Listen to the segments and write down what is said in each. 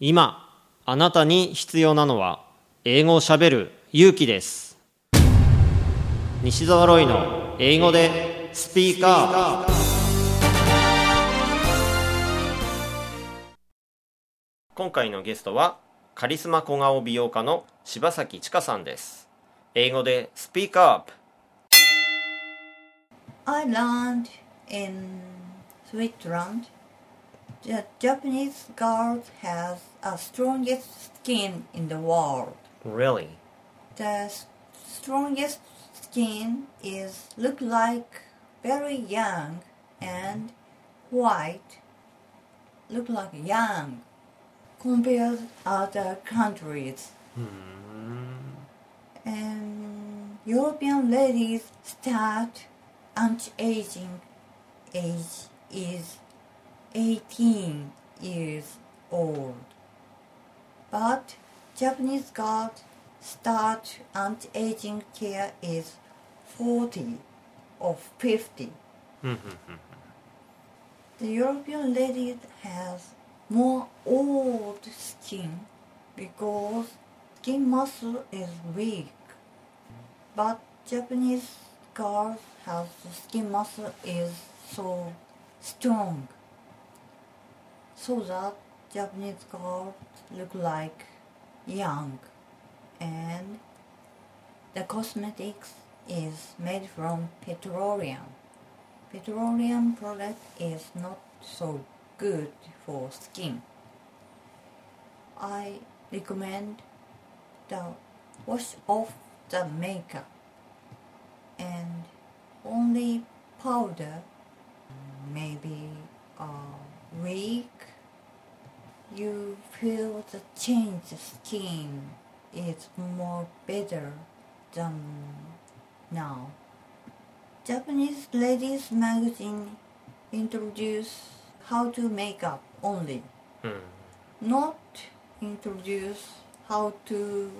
今あなたに必要なのは英語をしゃべる勇気です。西澤ロイの英語でスピーカー。今回のゲストはカリスマ小顔美容家の柴崎千佳さんです。英語でスピーカープ。I learned in Switzerland that Japanese girls has a strongest skin in the world. Really? The strongest skin is look like very young and white look like young compared other countries. Hmm. And European ladies start anti-aging age is 18 years old. But Japanese girls start anti-aging care is 40 or 50. The European ladies has more old skin because skin muscle is weak. But Japanese girls have skin muscle is so strong. So that Japanese girls look like young and the cosmetics is made from petroleum. Petroleum product is not so good for skin. I recommend the wash off the makeup and only powder maybe a week you feel the change skin is more better than now. Japanese ladies magazine introduce how to make up only. Hmm. Not introduce how to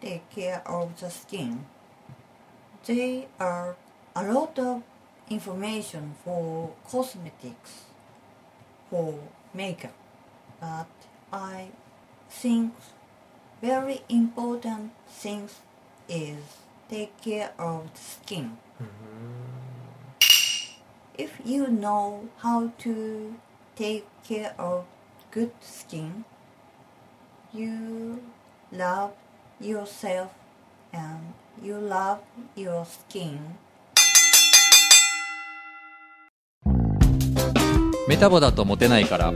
take care of the skin. There are a lot of information for cosmetics for makeup but i think very important things is take care of the skin if you know how to take care of good skin you love yourself and you love your skin メタボだとモテないから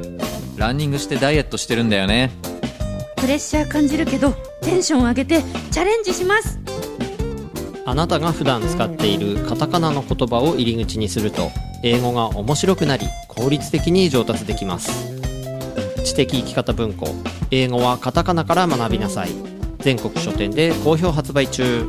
ランニングしてダイエットしてるんだよね。プレッシャー感じるけどテンション上げてチャレンジします。あなたが普段使っているカタカナの言葉を入り口にすると英語が面白くなり効率的に上達できます。知的生き方文庫英語はカタカナから学びなさい。全国書店で好評発売中